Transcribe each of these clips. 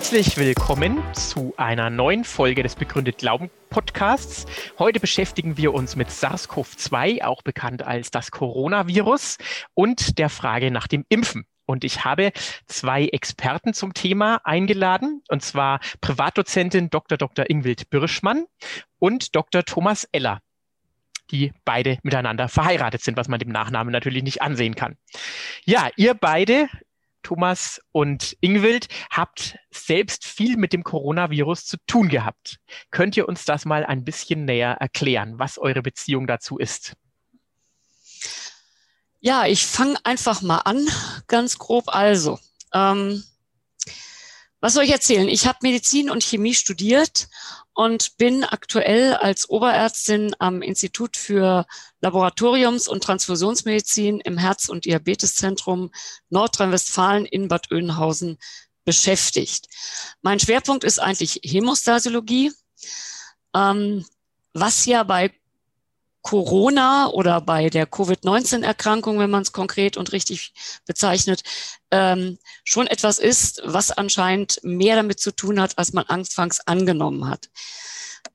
Herzlich willkommen zu einer neuen Folge des Begründet Glauben Podcasts. Heute beschäftigen wir uns mit SARS-CoV-2, auch bekannt als das Coronavirus, und der Frage nach dem Impfen. Und ich habe zwei Experten zum Thema eingeladen, und zwar Privatdozentin Dr. Dr. Ingwild Birschmann und Dr. Thomas Eller die beide miteinander verheiratet sind, was man dem Nachnamen natürlich nicht ansehen kann. Ja, ihr beide Thomas und Ingwild, habt selbst viel mit dem Coronavirus zu tun gehabt. Könnt ihr uns das mal ein bisschen näher erklären, was eure Beziehung dazu ist? Ja, ich fange einfach mal an, ganz grob. Also, ähm, was soll ich erzählen? Ich habe Medizin und Chemie studiert und bin aktuell als Oberärztin am Institut für Laboratoriums- und Transfusionsmedizin im Herz- und Diabeteszentrum Nordrhein-Westfalen in Bad Oeynhausen beschäftigt. Mein Schwerpunkt ist eigentlich Hämostasiologie, ähm, was ja bei Corona oder bei der Covid-19-Erkrankung, wenn man es konkret und richtig bezeichnet, ähm, schon etwas ist, was anscheinend mehr damit zu tun hat, als man anfangs angenommen hat.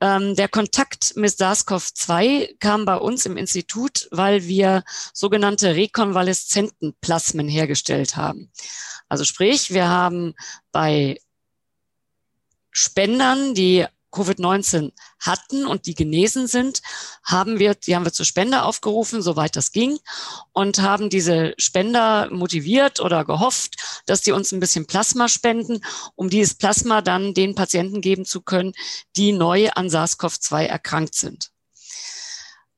Ähm, der Kontakt mit SARS-CoV-2 kam bei uns im Institut, weil wir sogenannte Rekonvaleszentenplasmen hergestellt haben. Also sprich, wir haben bei Spendern, die Covid-19 hatten und die genesen sind, haben wir, die haben wir zur Spende aufgerufen, soweit das ging, und haben diese Spender motiviert oder gehofft, dass die uns ein bisschen Plasma spenden, um dieses Plasma dann den Patienten geben zu können, die neu an SARS-CoV-2 erkrankt sind.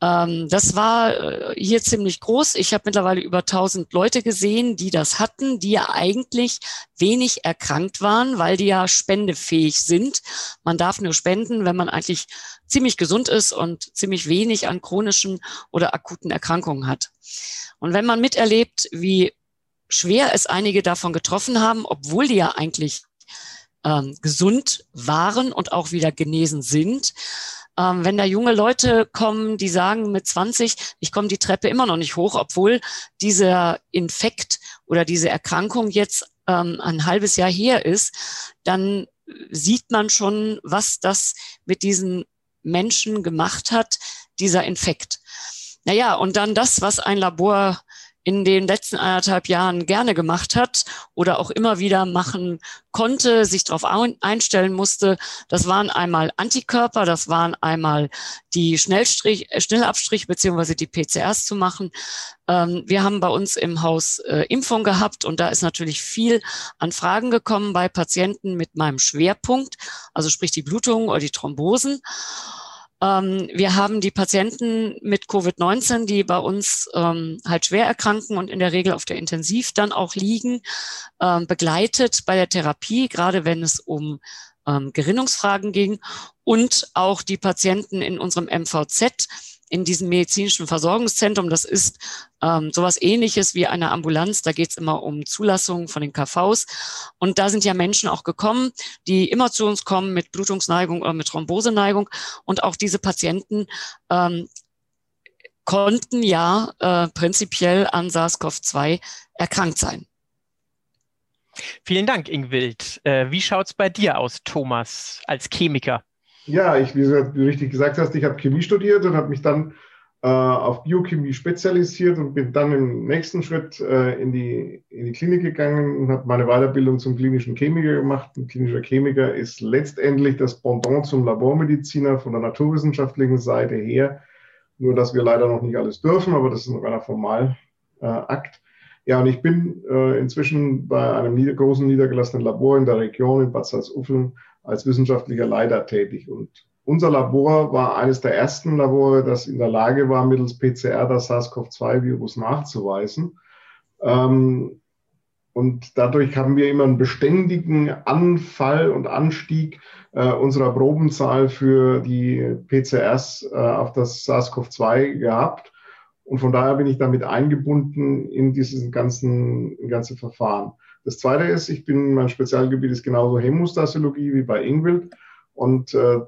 Ähm, das war äh, hier ziemlich groß. Ich habe mittlerweile über 1000 Leute gesehen, die das hatten, die ja eigentlich wenig erkrankt waren, weil die ja spendefähig sind. Man darf nur spenden, wenn man eigentlich ziemlich gesund ist und ziemlich wenig an chronischen oder akuten Erkrankungen hat. Und wenn man miterlebt, wie schwer es einige davon getroffen haben, obwohl die ja eigentlich ähm, gesund waren und auch wieder genesen sind, ähm, wenn da junge Leute kommen, die sagen mit 20, ich komme die Treppe immer noch nicht hoch, obwohl dieser Infekt oder diese Erkrankung jetzt ähm, ein halbes Jahr her ist, dann sieht man schon, was das mit diesen Menschen gemacht hat, dieser Infekt. Naja, und dann das, was ein Labor in den letzten anderthalb Jahren gerne gemacht hat oder auch immer wieder machen konnte, sich darauf einstellen musste. Das waren einmal Antikörper, das waren einmal die Schnellstrich, äh, Schnellabstrich beziehungsweise die PCRs zu machen. Ähm, wir haben bei uns im Haus äh, Impfung gehabt und da ist natürlich viel an Fragen gekommen bei Patienten mit meinem Schwerpunkt, also sprich die Blutung oder die Thrombosen. Ähm, wir haben die Patienten mit Covid-19, die bei uns ähm, halt schwer erkranken und in der Regel auf der Intensiv dann auch liegen, ähm, begleitet bei der Therapie, gerade wenn es um ähm, Gerinnungsfragen ging. Und auch die Patienten in unserem MVZ, in diesem medizinischen Versorgungszentrum. Das ist ähm, sowas ähnliches wie eine Ambulanz. Da geht es immer um Zulassungen von den KVs. Und da sind ja Menschen auch gekommen, die immer zu uns kommen mit Blutungsneigung oder mit Thromboseneigung. Und auch diese Patienten ähm, konnten ja äh, prinzipiell an SARS-CoV-2 erkrankt sein. Vielen Dank, Ingwild. Äh, wie schaut es bei dir aus, Thomas, als Chemiker? Ja, ich, wie du richtig gesagt hast, ich habe Chemie studiert und habe mich dann äh, auf Biochemie spezialisiert und bin dann im nächsten Schritt äh, in, die, in die Klinik gegangen und habe meine Weiterbildung zum klinischen Chemiker gemacht. Ein klinischer Chemiker ist letztendlich das Pendant zum Labormediziner von der naturwissenschaftlichen Seite her. Nur, dass wir leider noch nicht alles dürfen, aber das ist noch einer Formalakt. Äh, ja, und ich bin äh, inzwischen bei einem nieder großen niedergelassenen Labor in der Region in Bad Salzuflen als wissenschaftlicher Leiter tätig. Und unser Labor war eines der ersten Labore, das in der Lage war, mittels PCR das SARS-CoV-2-Virus nachzuweisen. Ähm, und dadurch haben wir immer einen beständigen Anfall und Anstieg äh, unserer Probenzahl für die PCRs äh, auf das SARS-CoV-2 gehabt. Und von daher bin ich damit eingebunden in dieses ganzen, ganze Verfahren. Das zweite ist, ich bin, mein Spezialgebiet ist genauso Hämostasiologie wie bei Ingwild. Und äh,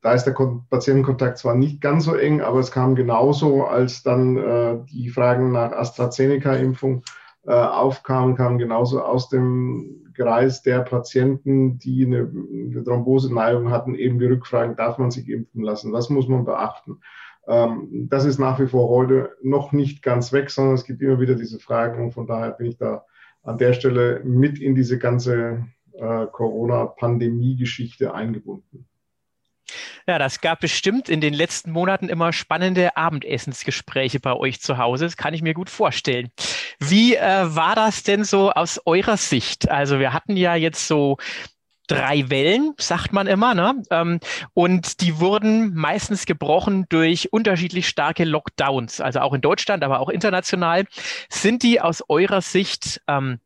da ist der Patientenkontakt zwar nicht ganz so eng, aber es kam genauso, als dann äh, die Fragen nach AstraZeneca-Impfung äh, aufkamen, kamen genauso aus dem Kreis der Patienten, die eine, eine Thromboseneigung hatten, eben die Rückfragen, darf man sich impfen lassen? Was muss man beachten? Ähm, das ist nach wie vor heute noch nicht ganz weg, sondern es gibt immer wieder diese Fragen und von daher bin ich da an der Stelle mit in diese ganze äh, Corona-Pandemie-Geschichte eingebunden. Ja, das gab bestimmt in den letzten Monaten immer spannende Abendessensgespräche bei euch zu Hause. Das kann ich mir gut vorstellen. Wie äh, war das denn so aus eurer Sicht? Also wir hatten ja jetzt so drei Wellen, sagt man immer, ne? Ähm, und die wurden meistens gebrochen durch unterschiedlich starke Lockdowns, also auch in Deutschland, aber auch international. Sind die aus eurer Sicht ähm,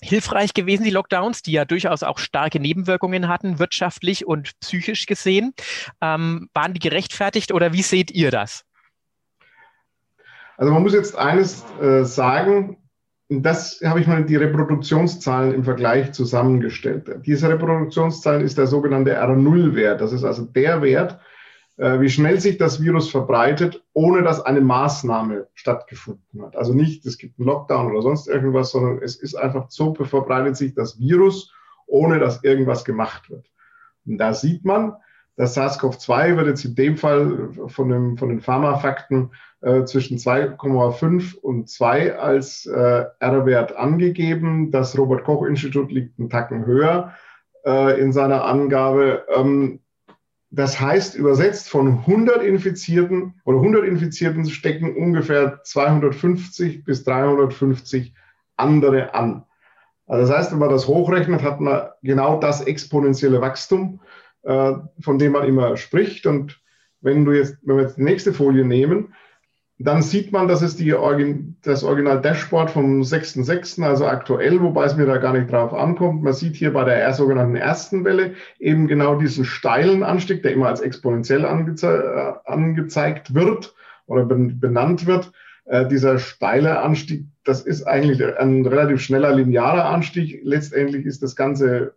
hilfreich gewesen, die Lockdowns, die ja durchaus auch starke Nebenwirkungen hatten, wirtschaftlich und psychisch gesehen. Ähm, waren die gerechtfertigt oder wie seht ihr das? Also man muss jetzt eines äh, sagen, das habe ich mal die Reproduktionszahlen im Vergleich zusammengestellt. Diese Reproduktionszahlen ist der sogenannte R0-Wert. Das ist also der Wert, äh, wie schnell sich das Virus verbreitet, ohne dass eine Maßnahme stattgefunden hat. Also nicht, es gibt einen Lockdown oder sonst irgendwas, sondern es ist einfach so, verbreitet sich das Virus, ohne dass irgendwas gemacht wird. Und da sieht man, das SARS-CoV-2 wird jetzt in dem Fall von, dem, von den Pharmafakten äh, zwischen 2,5 und 2 als äh, R-Wert angegeben. Das Robert-Koch-Institut liegt einen Tacken höher äh, in seiner Angabe. Ähm, das heißt, übersetzt von 100 Infizierten oder 100 Infizierten stecken ungefähr 250 bis 350 andere an. Also das heißt, wenn man das hochrechnet, hat man genau das exponentielle Wachstum, äh, von dem man immer spricht. Und wenn du jetzt, wenn wir jetzt die nächste Folie nehmen, dann sieht man, das ist die Origin, das Original Dashboard vom 6.6., also aktuell, wobei es mir da gar nicht drauf ankommt. Man sieht hier bei der sogenannten ersten Welle eben genau diesen steilen Anstieg, der immer als exponentiell angeze äh, angezeigt wird oder benannt wird. Äh, dieser steile Anstieg, das ist eigentlich ein relativ schneller linearer Anstieg. Letztendlich ist das ganze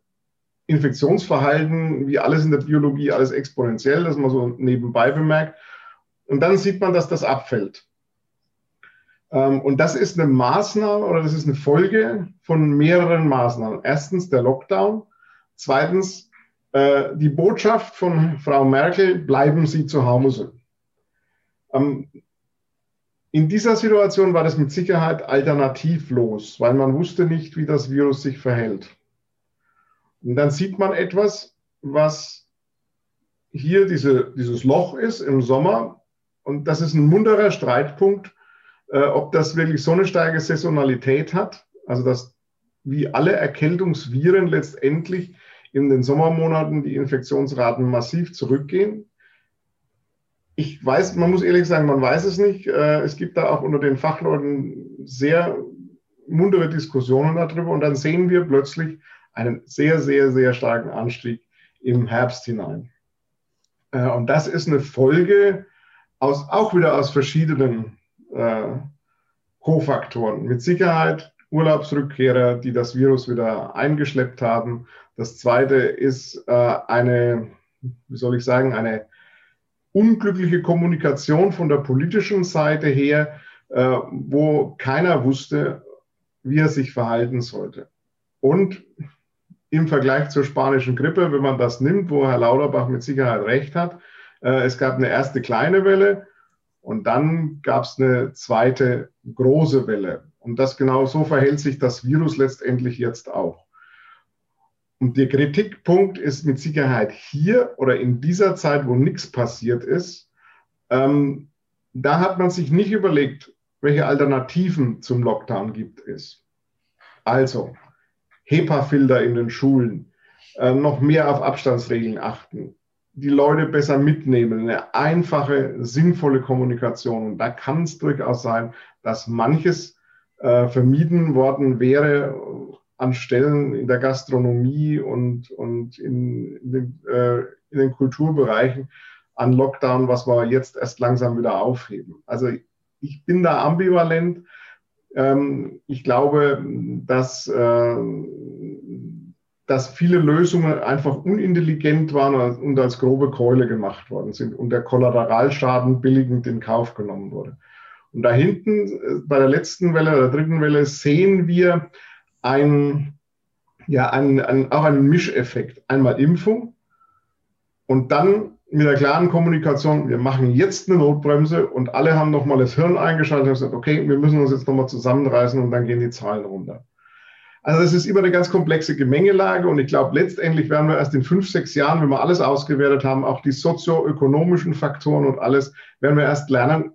Infektionsverhalten, wie alles in der Biologie, alles exponentiell, das man so nebenbei bemerkt. Und dann sieht man, dass das abfällt. Ähm, und das ist eine Maßnahme oder das ist eine Folge von mehreren Maßnahmen. Erstens der Lockdown. Zweitens äh, die Botschaft von Frau Merkel, bleiben Sie zu Hause. Ähm, in dieser Situation war das mit Sicherheit alternativlos, weil man wusste nicht, wie das Virus sich verhält. Und dann sieht man etwas, was hier diese, dieses Loch ist im Sommer, und das ist ein munterer Streitpunkt, äh, ob das wirklich so eine starke Saisonalität hat, also dass wie alle Erkältungsviren letztendlich in den Sommermonaten die Infektionsraten massiv zurückgehen. Ich weiß, man muss ehrlich sagen, man weiß es nicht. Äh, es gibt da auch unter den Fachleuten sehr muntere Diskussionen darüber und dann sehen wir plötzlich einen sehr, sehr, sehr starken Anstieg im Herbst hinein. Äh, und das ist eine Folge aus, auch wieder aus verschiedenen äh, Kofaktoren. Mit Sicherheit Urlaubsrückkehrer, die das Virus wieder eingeschleppt haben. Das zweite ist äh, eine, wie soll ich sagen, eine unglückliche Kommunikation von der politischen Seite her, äh, wo keiner wusste, wie er sich verhalten sollte. Und im Vergleich zur spanischen Grippe, wenn man das nimmt, wo Herr Lauterbach mit Sicherheit recht hat, äh, es gab eine erste kleine Welle und dann gab es eine zweite große Welle. Und das genau so verhält sich das Virus letztendlich jetzt auch. Und der Kritikpunkt ist mit Sicherheit hier oder in dieser Zeit, wo nichts passiert ist, ähm, da hat man sich nicht überlegt, welche Alternativen zum Lockdown gibt es. Also HEPA-Filter in den Schulen, äh, noch mehr auf Abstandsregeln achten, die Leute besser mitnehmen, eine einfache, sinnvolle Kommunikation. Und da kann es durchaus sein, dass manches äh, vermieden worden wäre an Stellen in der Gastronomie und, und in, in, den, äh, in den Kulturbereichen an Lockdown, was wir jetzt erst langsam wieder aufheben. Also ich bin da ambivalent. Ähm, ich glaube, dass äh, dass viele Lösungen einfach unintelligent waren und als grobe Keule gemacht worden sind und der Kollateralschaden billigend in Kauf genommen wurde. Und da hinten äh, bei der letzten Welle oder dritten Welle sehen wir ein, ja, ein, ein, auch einen Mischeffekt. Einmal Impfung und dann mit der klaren Kommunikation, wir machen jetzt eine Notbremse und alle haben nochmal das Hirn eingeschaltet und gesagt, okay, wir müssen uns jetzt nochmal zusammenreißen und dann gehen die Zahlen runter. Also es ist immer eine ganz komplexe Gemengelage und ich glaube, letztendlich werden wir erst in fünf, sechs Jahren, wenn wir alles ausgewertet haben, auch die sozioökonomischen Faktoren und alles, werden wir erst lernen,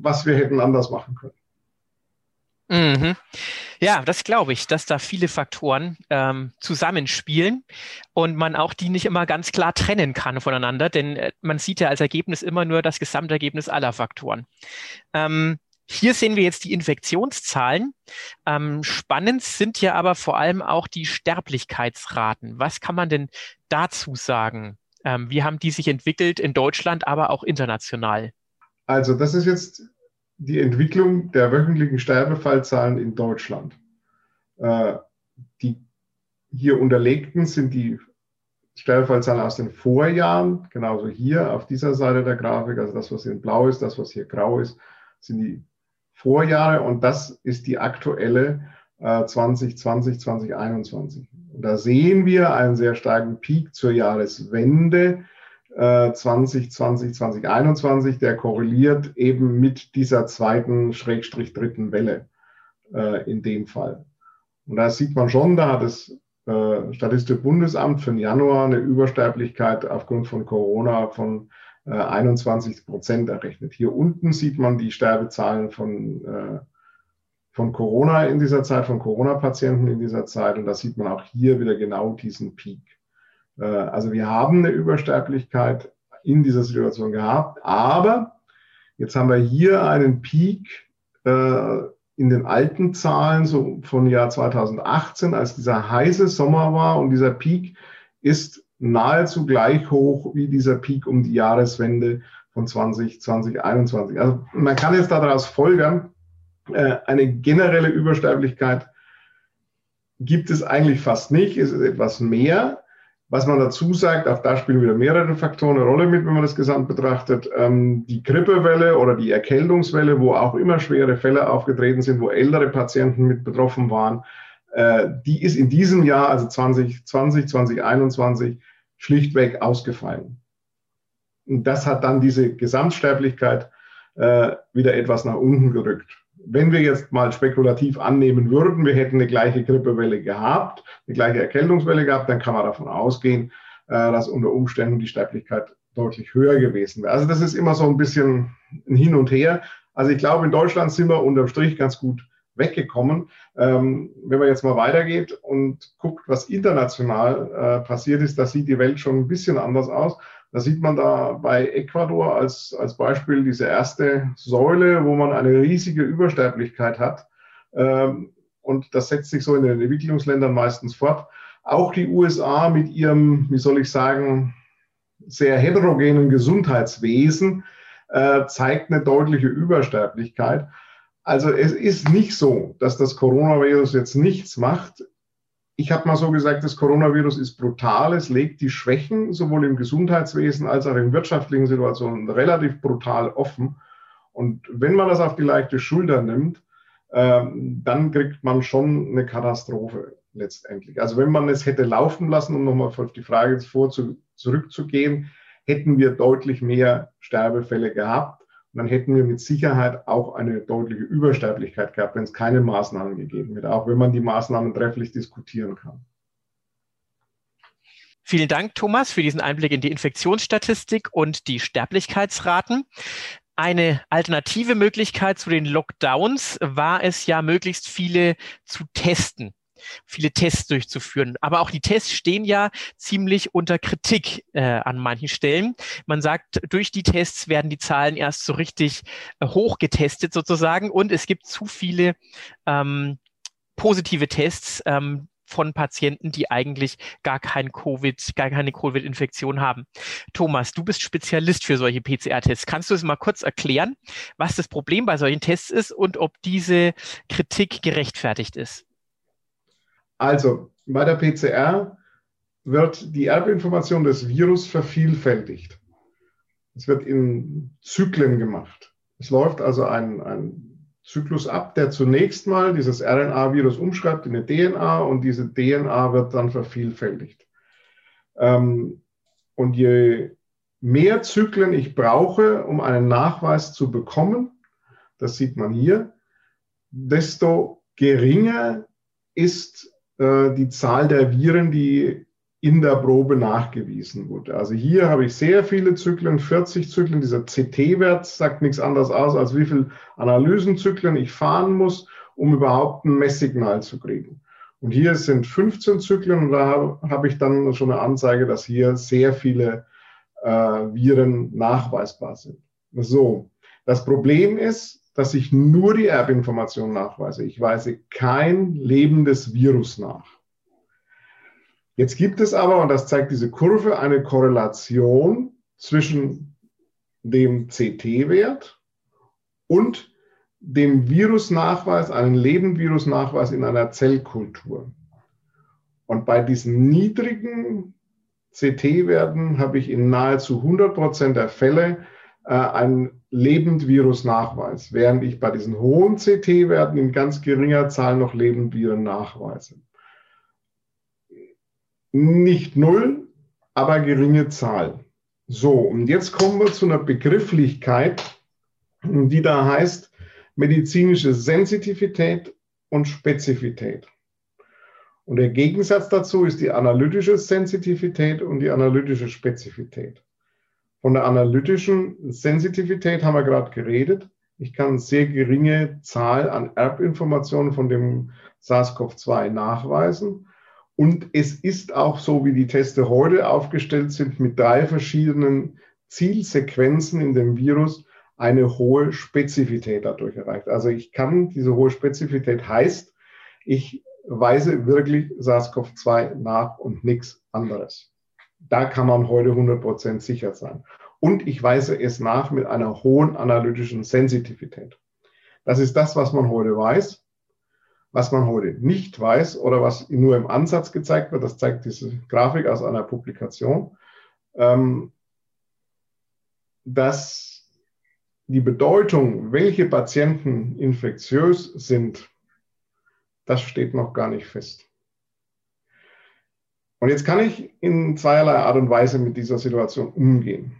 was wir hätten anders machen können. Mhm. Ja, das glaube ich, dass da viele Faktoren ähm, zusammenspielen und man auch die nicht immer ganz klar trennen kann voneinander, denn äh, man sieht ja als Ergebnis immer nur das Gesamtergebnis aller Faktoren. Ähm, hier sehen wir jetzt die Infektionszahlen. Ähm, spannend sind ja aber vor allem auch die Sterblichkeitsraten. Was kann man denn dazu sagen? Ähm, wie haben die sich entwickelt in Deutschland, aber auch international? Also das ist jetzt die Entwicklung der wöchentlichen Sterbefallzahlen in Deutschland. Äh, die hier unterlegten sind die Sterbefallzahlen aus den Vorjahren, genauso hier auf dieser Seite der Grafik, also das, was in blau ist, das, was hier grau ist, sind die Vorjahre und das ist die aktuelle äh, 2020, 2021. Und da sehen wir einen sehr starken Peak zur Jahreswende 2020, 2021, der korreliert eben mit dieser zweiten, Schrägstrich dritten Welle äh, in dem Fall. Und da sieht man schon, da hat das äh, Statistische Bundesamt für den Januar eine Übersterblichkeit aufgrund von Corona von äh, 21 Prozent errechnet. Hier unten sieht man die Sterbezahlen von, äh, von Corona in dieser Zeit, von Corona-Patienten in dieser Zeit. Und da sieht man auch hier wieder genau diesen Peak. Äh, also wir haben eine Übersterblichkeit in dieser Situation gehabt, aber jetzt haben wir hier einen Peak äh, in den alten Zahlen so von Jahr 2018, als dieser heiße Sommer war und dieser Peak ist nahezu gleich hoch wie dieser Peak um die Jahreswende von 2020, 2021. Also man kann jetzt daraus folgern, äh, eine generelle Übersterblichkeit gibt es eigentlich fast nicht, es ist etwas mehr. Was man dazu sagt, auch da spielen wieder mehrere Faktoren eine Rolle mit, wenn man das Gesamt betrachtet. Ähm, die Grippewelle oder die Erkältungswelle, wo auch immer schwere Fälle aufgetreten sind, wo ältere Patienten mit betroffen waren, äh, die ist in diesem Jahr, also 2020, 2021, schlichtweg ausgefallen. Und das hat dann diese Gesamtsterblichkeit äh, wieder etwas nach unten gerückt wenn wir jetzt mal spekulativ annehmen würden, wir hätten eine gleiche Grippewelle gehabt, eine gleiche Erkältungswelle gehabt, dann kann man davon ausgehen, äh, dass unter Umständen die Sterblichkeit deutlich höher gewesen wäre. Also das ist immer so ein bisschen ein Hin und Her. Also ich glaube, in Deutschland sind wir unterm Strich ganz gut weggekommen. Ähm, wenn man jetzt mal weitergeht und guckt, was international äh, passiert ist, da sieht die Welt schon ein bisschen anders aus. Da sieht man da bei Ecuador als, als Beispiel diese erste Säule, wo man eine riesige Übersterblichkeit hat. Ähm, und das setzt sich so in den Entwicklungsländern meistens fort. Auch die USA mit ihrem, wie soll ich sagen, sehr heterogenen Gesundheitswesen äh, zeigt eine deutliche Übersterblichkeit. Also es ist nicht so, dass das Coronavirus jetzt nichts macht ich habe mal so gesagt, das Coronavirus ist brutal. Es legt die Schwächen sowohl im Gesundheitswesen als auch in wirtschaftlichen Situationen relativ brutal offen. Und wenn man das auf die leichte Schulter nimmt, ähm, dann kriegt man schon eine Katastrophe letztendlich. Also wenn man es hätte laufen lassen, um nochmal auf die Frage vor zu, zurückzugehen, hätten wir deutlich mehr Sterbefälle gehabt dann hätten wir mit Sicherheit auch eine deutliche Übersterblichkeit gehabt, wenn es keine Maßnahmen gegeben hätte, auch wenn man die Maßnahmen trefflich diskutieren kann. Vielen Dank, Thomas, für diesen Einblick in die Infektionsstatistik und die Sterblichkeitsraten. Eine alternative Möglichkeit zu den Lockdowns war es ja, möglichst viele zu testen viele Tests durchzuführen. Aber auch die Tests stehen ja ziemlich unter Kritik äh, an manchen Stellen. Man sagt, durch die Tests werden die Zahlen erst so richtig äh, hoch getestet sozusagen und es gibt zu viele ähm, positive Tests. Ähm, von Patienten, die eigentlich gar kein Covid, gar keine Covid-Infektion haben. Thomas, du bist Spezialist für solche PCR-Tests. Kannst du es mal kurz erklären, was das Problem bei solchen Tests ist und ob diese Kritik gerechtfertigt ist? Also bei der PCR wird die Erbinformation des Virus vervielfältigt. Es wird in Zyklen gemacht. Es läuft also ein, ein Zyklus ab, der zunächst mal dieses RNA-Virus umschreibt in eine DNA und diese DNA wird dann vervielfältigt. Ähm, und je mehr Zyklen ich brauche, um einen Nachweis zu bekommen, das sieht man hier, desto geringer ist äh, die Zahl der Viren, die in der Probe nachgewiesen wurde. Also hier habe ich sehr viele Zyklen, 40 Zyklen. Dieser CT-Wert sagt nichts anderes aus, als wie viele Analysenzyklen ich fahren muss, um überhaupt ein Messsignal zu kriegen. Und hier sind 15 Zyklen und da habe ich dann schon eine Anzeige, dass hier sehr viele äh, Viren nachweisbar sind. So, das Problem ist, dass ich nur die Erbinformation nachweise. Ich weise kein lebendes Virus nach. Jetzt gibt es aber, und das zeigt diese Kurve, eine Korrelation zwischen dem CT-Wert und dem Virusnachweis, einem Lebendvirusnachweis in einer Zellkultur. Und bei diesen niedrigen CT-Werten habe ich in nahezu 100 Prozent der Fälle äh, einen Lebendvirusnachweis, während ich bei diesen hohen CT-Werten in ganz geringer Zahl noch Lebendviren nachweise nicht null, aber geringe Zahl. So, und jetzt kommen wir zu einer Begrifflichkeit, die da heißt medizinische Sensitivität und Spezifität. Und der Gegensatz dazu ist die analytische Sensitivität und die analytische Spezifität. Von der analytischen Sensitivität haben wir gerade geredet. Ich kann sehr geringe Zahl an Erbinformationen von dem SARS-CoV-2 nachweisen. Und es ist auch so, wie die Teste heute aufgestellt sind, mit drei verschiedenen Zielsequenzen in dem Virus eine hohe Spezifität dadurch erreicht. Also ich kann, diese hohe Spezifität heißt, ich weise wirklich SARS-CoV-2 nach und nichts anderes. Da kann man heute 100% sicher sein. Und ich weise es nach mit einer hohen analytischen Sensitivität. Das ist das, was man heute weiß. Was man heute nicht weiß oder was nur im Ansatz gezeigt wird, das zeigt diese Grafik aus einer Publikation, ähm, dass die Bedeutung, welche Patienten infektiös sind, das steht noch gar nicht fest. Und jetzt kann ich in zweierlei Art und Weise mit dieser Situation umgehen.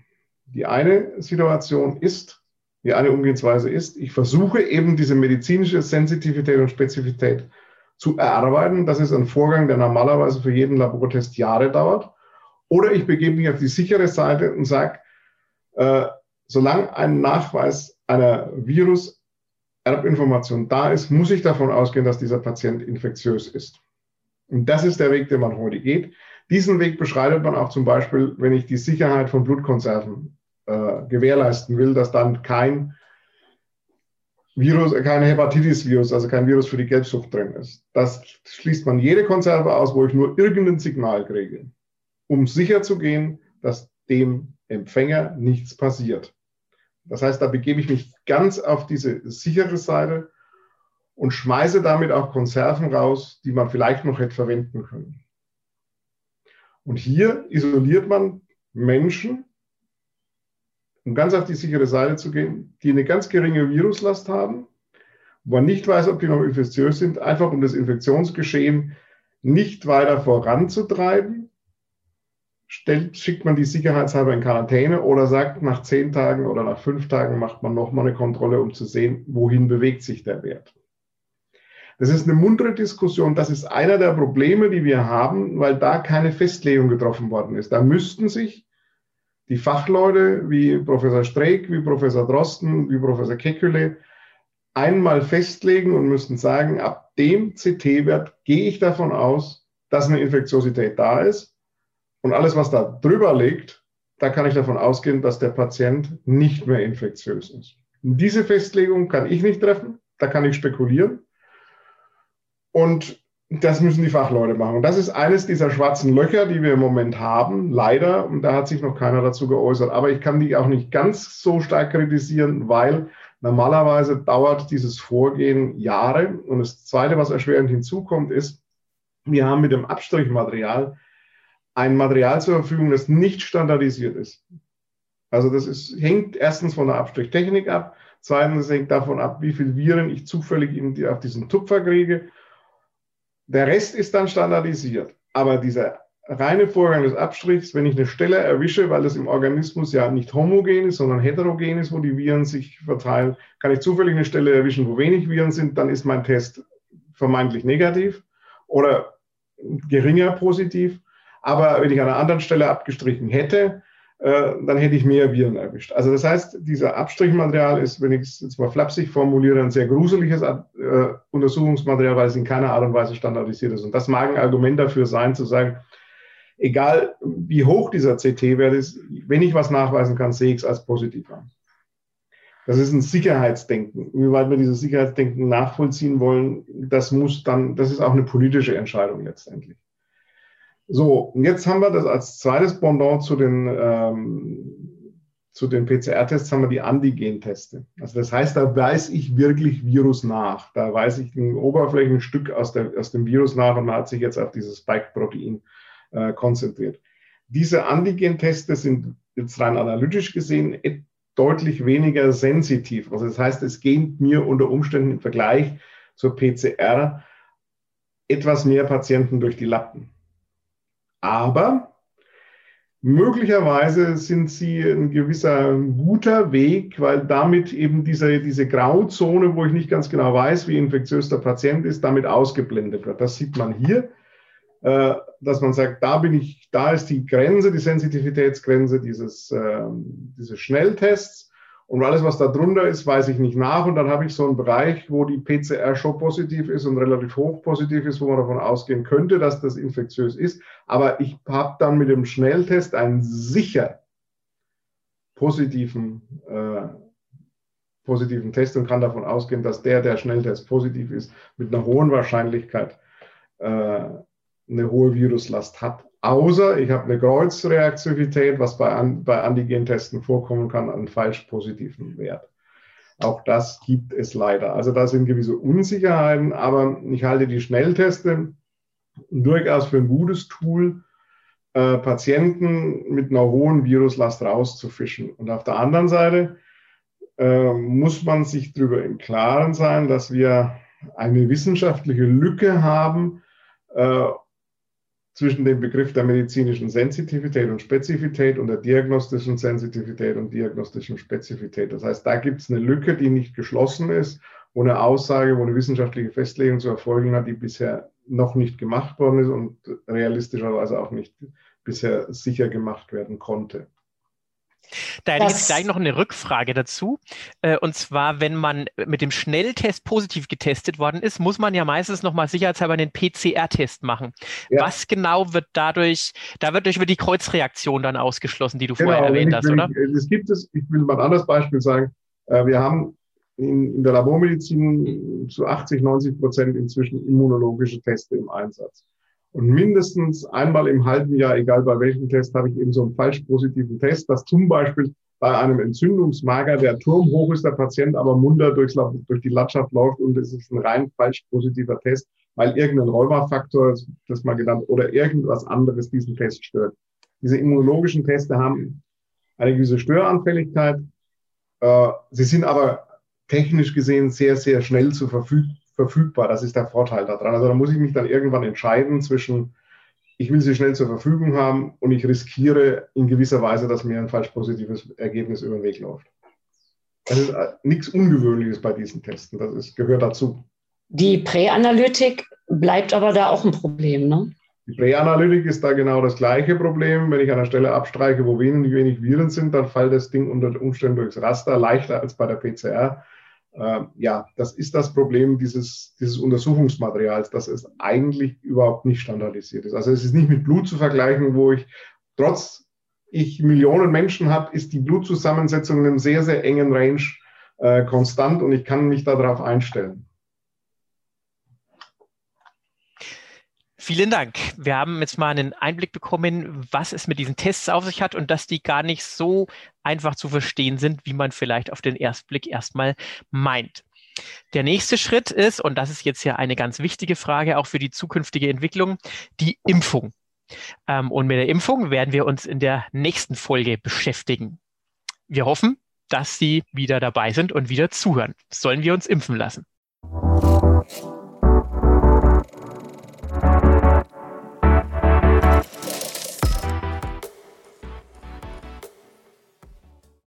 Die eine Situation ist, die eine Umgehensweise ist, ich versuche eben diese medizinische Sensitivität und Spezifität zu erarbeiten. Das ist ein Vorgang, der normalerweise für jeden Labortest Jahre dauert. Oder ich begebe mich auf die sichere Seite und sage, äh, solange ein Nachweis einer Virus-Erbinformation da ist, muss ich davon ausgehen, dass dieser Patient infektiös ist. Und das ist der Weg, den man heute geht. Diesen Weg beschreitet man auch zum Beispiel, wenn ich die Sicherheit von Blutkonserven äh, gewährleisten will, dass dann kein Virus, kein Hepatitis-Virus, also kein Virus für die Gelbsucht drin ist. Das schließt man jede Konserve aus, wo ich nur irgendein Signal kriege, um sicher zu gehen, dass dem Empfänger nichts passiert. Das heißt, da begebe ich mich ganz auf diese sichere Seite und schmeiße damit auch Konserven raus, die man vielleicht noch hätte verwenden können. Und hier isoliert man Menschen, um ganz auf die sichere Seite zu gehen, die eine ganz geringe Viruslast haben, wo man nicht weiß, ob die noch infektiös sind, einfach um das Infektionsgeschehen nicht weiter voranzutreiben, stellt, schickt man die sicherheitshalber in Quarantäne oder sagt, nach zehn Tagen oder nach fünf Tagen macht man nochmal eine Kontrolle, um zu sehen, wohin bewegt sich der Wert. Das ist eine muntere Diskussion. Das ist einer der Probleme, die wir haben, weil da keine Festlegung getroffen worden ist. Da müssten sich die Fachleute wie Professor Streeck, wie Professor Drosten, wie Professor Kekule einmal festlegen und müssten sagen, ab dem CT-Wert gehe ich davon aus, dass eine Infektiosität da ist. Und alles, was da drüber liegt, da kann ich davon ausgehen, dass der Patient nicht mehr infektiös ist. Diese Festlegung kann ich nicht treffen, da kann ich spekulieren. Und das müssen die Fachleute machen. Und das ist eines dieser schwarzen Löcher, die wir im Moment haben, leider. Und da hat sich noch keiner dazu geäußert. Aber ich kann die auch nicht ganz so stark kritisieren, weil normalerweise dauert dieses Vorgehen Jahre. Und das Zweite, was erschwerend hinzukommt, ist, wir haben mit dem Abstrichmaterial ein Material zur Verfügung, das nicht standardisiert ist. Also das ist, hängt erstens von der Abstrichtechnik ab, Zweitens hängt davon ab, wie viele Viren ich zufällig auf diesen Tupfer kriege. Der Rest ist dann standardisiert. Aber dieser reine Vorgang des Abstrichs, wenn ich eine Stelle erwische, weil das im Organismus ja nicht homogen ist, sondern heterogen ist, wo die Viren sich verteilen, kann ich zufällig eine Stelle erwischen, wo wenig Viren sind, dann ist mein Test vermeintlich negativ oder geringer positiv. Aber wenn ich an einer anderen Stelle abgestrichen hätte, äh, dann hätte ich mehr Viren erwischt. Also das heißt, dieser Abstrichmaterial ist, wenn ich es jetzt mal flapsig formuliere, ein sehr gruseliges äh, Untersuchungsmaterial, weil es in keiner Art und Weise standardisiert ist. Und das mag ein Argument dafür sein, zu sagen, egal wie hoch dieser CT-Wert ist, wenn ich was nachweisen kann, sehe ich es als positiv an. Das ist ein Sicherheitsdenken. Inwieweit wir dieses Sicherheitsdenken nachvollziehen wollen, das muss dann, das ist auch eine politische Entscheidung letztendlich. So, und jetzt haben wir das als zweites Pendant zu den, ähm, zu den PCR-Tests haben wir die Antigen-Teste. Also das heißt, da weiß ich wirklich Virus nach. Da weiß ich ein Oberflächenstück aus, der, aus dem Virus nach und man hat sich jetzt auf dieses Spike-Protein äh, konzentriert. Diese Antigen-Teste sind jetzt rein analytisch gesehen deutlich weniger sensitiv. Also das heißt, es geht mir unter Umständen im Vergleich zur PCR etwas mehr Patienten durch die Lappen. Aber möglicherweise sind sie ein gewisser guter Weg, weil damit eben diese, diese Grauzone, wo ich nicht ganz genau weiß, wie infektiös der Patient ist, damit ausgeblendet wird. Das sieht man hier, äh, dass man sagt, da bin ich, da ist die Grenze, die Sensitivitätsgrenze dieses, ähm, dieses Schnelltests. Und alles, was da drunter ist, weiß ich nicht nach. Und dann habe ich so einen Bereich, wo die PCR schon positiv ist und relativ hoch positiv ist, wo man davon ausgehen könnte, dass das infektiös ist. Aber ich habe dann mit dem Schnelltest einen sicher positiven, äh, positiven Test und kann davon ausgehen, dass der, der Schnelltest positiv ist, mit einer hohen Wahrscheinlichkeit äh, eine hohe Viruslast hat. Außer ich habe eine Kreuzreaktivität, was bei, An bei Antigentesten vorkommen kann, einen falsch positiven Wert. Auch das gibt es leider. Also da sind gewisse Unsicherheiten, aber ich halte die Schnellteste durchaus für ein gutes Tool, äh, Patienten mit einer hohen Viruslast rauszufischen. Und auf der anderen Seite äh, muss man sich darüber im Klaren sein, dass wir eine wissenschaftliche Lücke haben, äh, zwischen dem Begriff der medizinischen Sensitivität und Spezifität und der diagnostischen Sensitivität und diagnostischen Spezifität. Das heißt, da gibt es eine Lücke, die nicht geschlossen ist, wo eine Aussage, wo eine wissenschaftliche Festlegung zu erfolgen hat, die bisher noch nicht gemacht worden ist und realistischerweise auch nicht bisher sicher gemacht werden konnte. Da hätte ich jetzt gleich noch eine Rückfrage dazu. Äh, und zwar, wenn man mit dem Schnelltest positiv getestet worden ist, muss man ja meistens nochmal sicherheitshalber einen PCR-Test machen. Ja. Was genau wird dadurch, da wird durch über die Kreuzreaktion dann ausgeschlossen, die du genau, vorher erwähnt ich, hast, oder? Ich, es gibt es, ich will mal ein anderes Beispiel sagen. Äh, wir haben in, in der Labormedizin zu 80, 90 Prozent inzwischen immunologische Teste im Einsatz. Und mindestens einmal im halben Jahr, egal bei welchem Test, habe ich eben so einen falsch positiven Test, dass zum Beispiel bei einem Entzündungsmager der Turm hoch ist, der Patient aber munter durchs, durch die Landschaft läuft und es ist ein rein falsch positiver Test, weil irgendein Rheumafaktor, das mal genannt, oder irgendwas anderes diesen Test stört. Diese immunologischen Teste haben eine gewisse Störanfälligkeit. Äh, sie sind aber technisch gesehen sehr, sehr schnell zu verfügen verfügbar. Das ist der Vorteil daran. Also da muss ich mich dann irgendwann entscheiden zwischen, ich will sie schnell zur Verfügung haben und ich riskiere in gewisser Weise, dass mir ein falsch positives Ergebnis über den Weg läuft. Das ist äh, nichts Ungewöhnliches bei diesen Testen. Das ist, gehört dazu. Die Präanalytik bleibt aber da auch ein Problem, ne? Die Präanalytik ist da genau das gleiche Problem. Wenn ich an einer Stelle abstreiche, wo wenig, wenig Viren sind, dann fällt das Ding unter Umständen durchs Raster leichter als bei der PCR. Äh, ja, das ist das Problem dieses, dieses Untersuchungsmaterials, dass es eigentlich überhaupt nicht standardisiert ist. Also es ist nicht mit Blut zu vergleichen, wo ich trotz ich Millionen Menschen habe, ist die Blutzusammensetzung in einem sehr, sehr engen Range äh, konstant und ich kann mich darauf einstellen. Vielen Dank. Wir haben jetzt mal einen Einblick bekommen, was es mit diesen Tests auf sich hat und dass die gar nicht so einfach zu verstehen sind, wie man vielleicht auf den Erstblick erstmal meint. Der nächste Schritt ist, und das ist jetzt ja eine ganz wichtige Frage auch für die zukünftige Entwicklung, die Impfung. Ähm, und mit der Impfung werden wir uns in der nächsten Folge beschäftigen. Wir hoffen, dass Sie wieder dabei sind und wieder zuhören. Sollen wir uns impfen lassen?